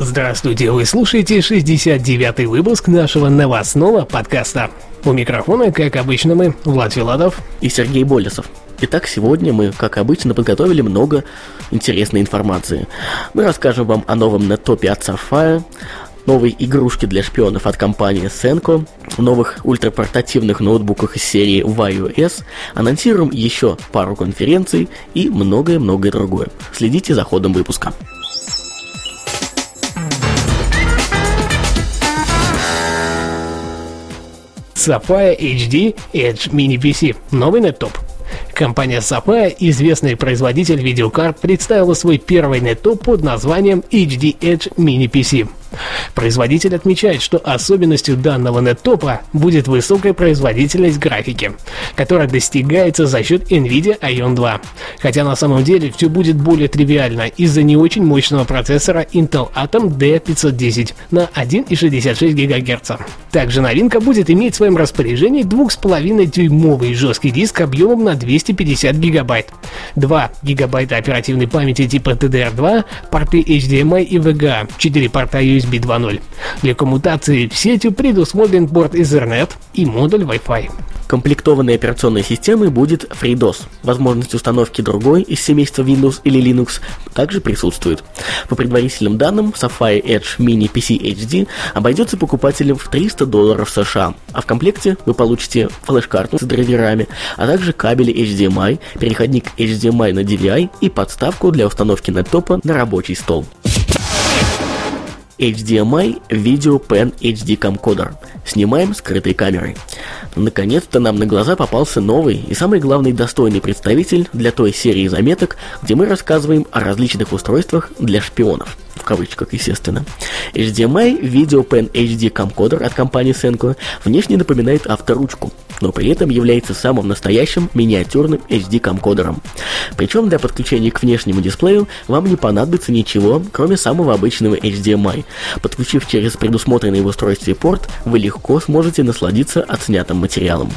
Здравствуйте, вы слушаете 69-й выпуск нашего новостного подкаста. У микрофона, как обычно, мы, Влад Филатов и Сергей Болесов. Итак, сегодня мы, как обычно, подготовили много интересной информации. Мы расскажем вам о новом неттопе от Sapphire, новой игрушке для шпионов от компании Senko, новых ультрапортативных ноутбуках из серии YOS, анонсируем еще пару конференций и многое-многое другое. Следите за ходом выпуска. Sapphire HD Edge Mini PC. Новый неттоп. Компания Sapphire, известный производитель видеокарт, представила свой первый неттоп под названием HD Edge Mini PC. Производитель отмечает, что особенностью данного неттопа будет высокая производительность графики, которая достигается за счет NVIDIA Ion 2. Хотя на самом деле все будет более тривиально из-за не очень мощного процессора Intel Atom D510 на 1,66 ГГц. Также новинка будет иметь в своем распоряжении 2,5-дюймовый жесткий диск объемом на 250 ГБ, 2 ГБ оперативной памяти типа DDR2, порты HDMI и VGA, 4 порта USB USB 2.0. Для коммутации в сетью предусмотрен порт Ethernet и модуль Wi-Fi. Комплектованной операционной системой будет FreeDOS. Возможность установки другой из семейства Windows или Linux также присутствует. По предварительным данным, Sapphire Edge Mini PC HD обойдется покупателям в 300 долларов США, а в комплекте вы получите флеш-карту с драйверами, а также кабели HDMI, переходник HDMI на DVI и подставку для установки неттопа на рабочий стол. HDMI Video Pen HD Camcorder. Снимаем скрытой камерой. Наконец-то нам на глаза попался новый и самый главный достойный представитель для той серии заметок, где мы рассказываем о различных устройствах для шпионов в кавычках, естественно. HDMI Video Pen HD Camcorder от компании Senko внешне напоминает авторучку, но при этом является самым настоящим миниатюрным HD камкодером. Причем для подключения к внешнему дисплею вам не понадобится ничего, кроме самого обычного HDMI. Подключив через предусмотренный в устройстве порт, вы легко сможете насладиться отснятым материалом.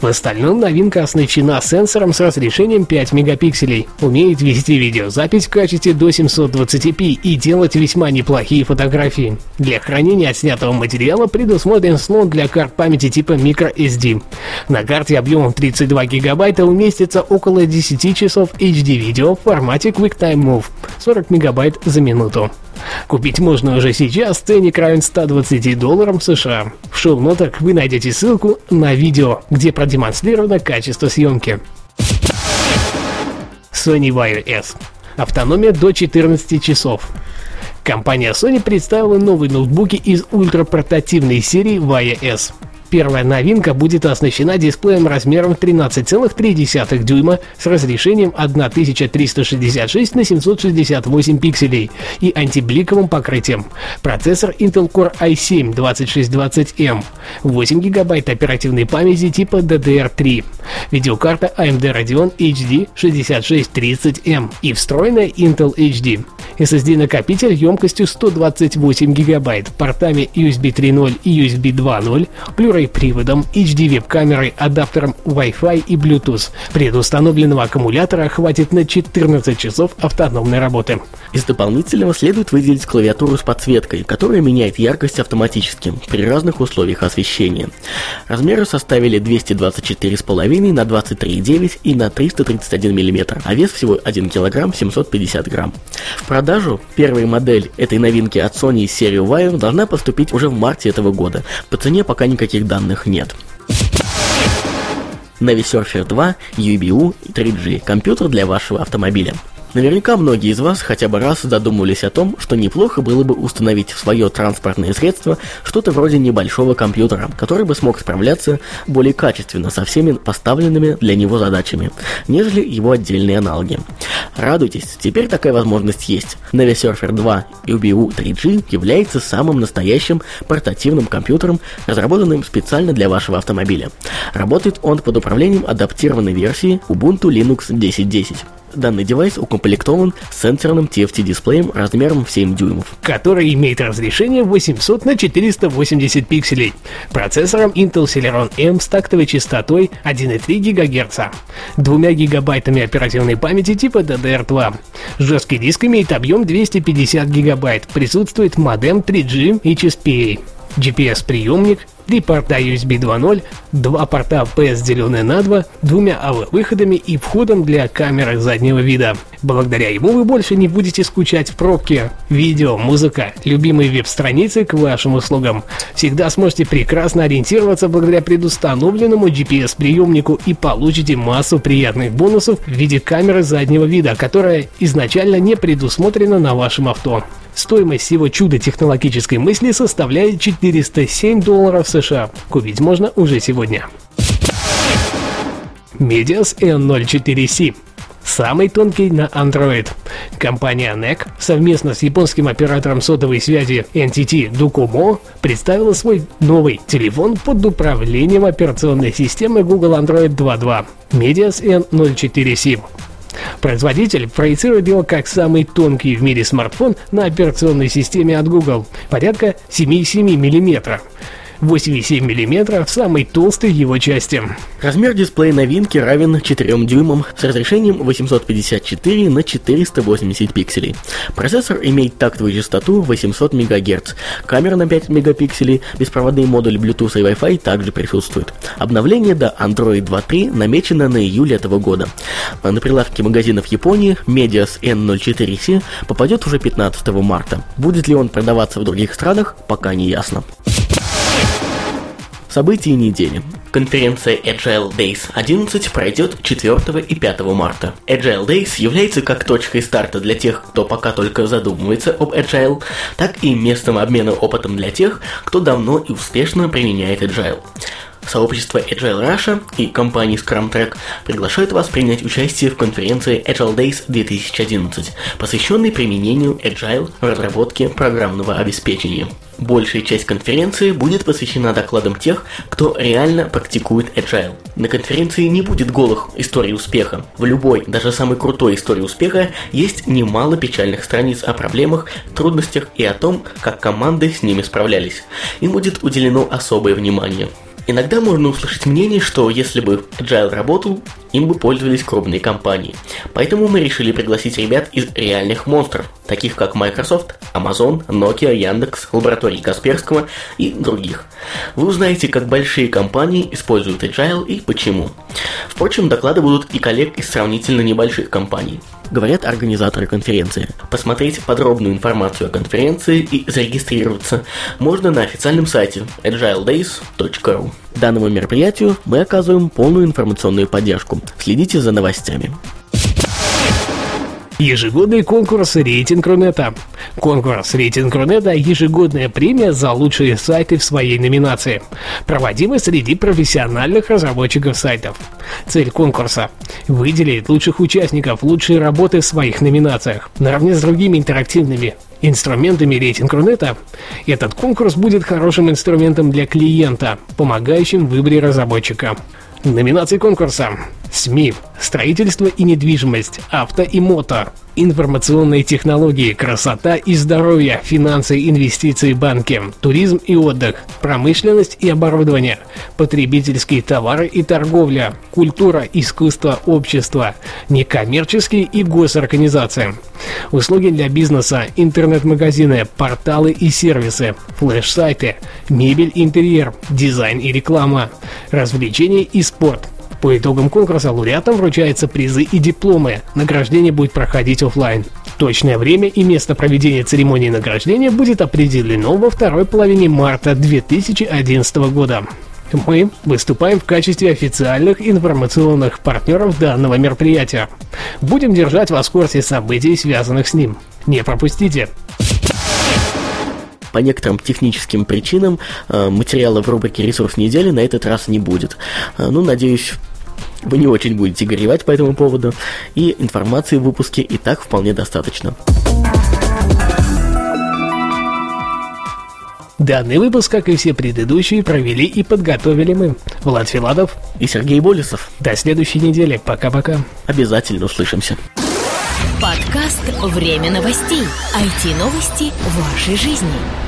В остальном новинка оснащена сенсором с разрешением 5 мегапикселей, умеет вести видеозапись в качестве до 720p и делать весьма неплохие фотографии. Для хранения отснятого материала предусмотрен слот для карт памяти типа microSD. На карте объемом 32 гигабайта уместится около 10 часов HD-видео в формате QuickTime Move 40 мегабайт за минуту. Купить можно уже сейчас, ценник равен 120 долларам США. В шоу-нотах вы найдете ссылку на видео, где продемонстрировано качество съемки. Sony Vaio S. Автономия до 14 часов. Компания Sony представила новые ноутбуки из ультрапортативной серии Vaio S. Первая новинка будет оснащена дисплеем размером 13,3 дюйма с разрешением 1366 на 768 пикселей и антибликовым покрытием. Процессор Intel Core i7-2620M, 8 гигабайт оперативной памяти типа DDR3, видеокарта AMD Radeon HD 6630M и встроенная Intel HD. SSD-накопитель емкостью 128 гигабайт, портами USB 3.0 и USB 2.0, Blu-ray-приводом, HD-веб-камерой, адаптером Wi-Fi и Bluetooth. Предустановленного аккумулятора хватит на 14 часов автономной работы. Из дополнительного следует выделить клавиатуру с подсветкой, которая меняет яркость автоматически при разных условиях освещения. Размеры составили 224,5 на 23,9 и на 331 мм, а вес всего 1 кг 750 грамм. В продажу первая модель этой новинки от Sony из серии Wire должна поступить уже в марте этого года. По цене пока никаких данных нет. Navi Surfer 2 UBU 3G – компьютер для вашего автомобиля. Наверняка многие из вас хотя бы раз задумывались о том, что неплохо было бы установить в свое транспортное средство что-то вроде небольшого компьютера, который бы смог справляться более качественно со всеми поставленными для него задачами, нежели его отдельные аналоги. Радуйтесь, теперь такая возможность есть. Navi Surfer 2 UBU 3G является самым настоящим портативным компьютером, разработанным специально для вашего автомобиля. Работает он под управлением адаптированной версии Ubuntu Linux 10.10. Данный девайс укомплектован сенсорным TFT-дисплеем размером в 7 дюймов. который имеет разрешение 800 на 480 пикселей, процессором Intel Celeron M с тактовой частотой 1,3 ГГц, 2 гигабайтами оперативной памяти типа DDR2. Жесткий диск имеет объем 250 гигабайт, присутствует модем 3G HSPA. GPS-приемник, три порта USB 2.0, два порта PS деленные на 2, двумя AV-выходами и входом для камеры заднего вида. Благодаря ему вы больше не будете скучать в пробке. Видео, музыка, любимые веб-страницы к вашим услугам. Всегда сможете прекрасно ориентироваться благодаря предустановленному GPS-приемнику и получите массу приятных бонусов в виде камеры заднего вида, которая изначально не предусмотрена на вашем авто. Стоимость всего чуда технологической мысли составляет 407 долларов США. Купить можно уже сегодня. Medias N04C Самый тонкий на Android. Компания NEC совместно с японским оператором сотовой связи NTT Docomo представила свой новый телефон под управлением операционной системы Google Android 2.2 Medias N04C. Производитель проецирует его как самый тонкий в мире смартфон на операционной системе от Google, порядка 7,7 мм. 8,7 мм в самой толстой его части. Размер дисплея новинки равен 4 дюймам с разрешением 854 на 480 пикселей. Процессор имеет тактовую частоту 800 МГц, камера на 5 мегапикселей, беспроводные модули Bluetooth и Wi-Fi также присутствуют. Обновление до Android 2.3 намечено на июль этого года. А на прилавке магазинов Японии Medias N04C попадет уже 15 марта. Будет ли он продаваться в других странах, пока не ясно. События недели. Конференция Agile Days 11 пройдет 4 и 5 марта. Agile Days является как точкой старта для тех, кто пока только задумывается об Agile, так и местом обмена опытом для тех, кто давно и успешно применяет Agile. Сообщество Agile Russia и компания Scrum Track приглашают вас принять участие в конференции Agile Days 2011, посвященной применению Agile в разработке программного обеспечения. Большая часть конференции будет посвящена докладам тех, кто реально практикует Agile. На конференции не будет голых историй успеха. В любой, даже самой крутой истории успеха есть немало печальных страниц о проблемах, трудностях и о том, как команды с ними справлялись. Им будет уделено особое внимание. Иногда можно услышать мнение, что если бы Agile работал, им бы пользовались крупные компании. Поэтому мы решили пригласить ребят из реальных монстров, таких как Microsoft, Amazon, Nokia, Яндекс, лаборатории Касперского и других. Вы узнаете, как большие компании используют Agile и почему. Впрочем, доклады будут и коллег из сравнительно небольших компаний говорят организаторы конференции. Посмотреть подробную информацию о конференции и зарегистрироваться можно на официальном сайте agiledays.ru. Данному мероприятию мы оказываем полную информационную поддержку. Следите за новостями. Ежегодный конкурс «Рейтинг Рунета». Конкурс «Рейтинг Рунета» – ежегодная премия за лучшие сайты в своей номинации, проводимый среди профессиональных разработчиков сайтов. Цель конкурса – выделить лучших участников, лучшие работы в своих номинациях. Наравне с другими интерактивными инструментами рейтинг Рунета, этот конкурс будет хорошим инструментом для клиента, помогающим в выборе разработчика. Номинации конкурса. СМИ, строительство и недвижимость, авто и мото, информационные технологии, красота и здоровье, финансы, инвестиции, банки, туризм и отдых, промышленность и оборудование, потребительские товары и торговля, культура, искусство, общество, некоммерческие и госорганизации, услуги для бизнеса, интернет-магазины, порталы и сервисы, флеш-сайты, мебель, интерьер, дизайн и реклама, развлечения и спорт – по итогам конкурса лауреатам вручаются призы и дипломы. Награждение будет проходить офлайн. Точное время и место проведения церемонии награждения будет определено во второй половине марта 2011 года. Мы выступаем в качестве официальных информационных партнеров данного мероприятия. Будем держать вас в курсе событий, связанных с ним. Не пропустите! По некоторым техническим причинам э, материала в рубрике «Ресурс недели» на этот раз не будет. Э, ну, надеюсь, вы не очень будете горевать по этому поводу, и информации в выпуске и так вполне достаточно. Данный выпуск, как и все предыдущие, провели и подготовили мы. Влад Филадов и Сергей Болесов. До следующей недели. Пока-пока. Обязательно услышимся. Подкаст «Время новостей». IT-новости вашей жизни.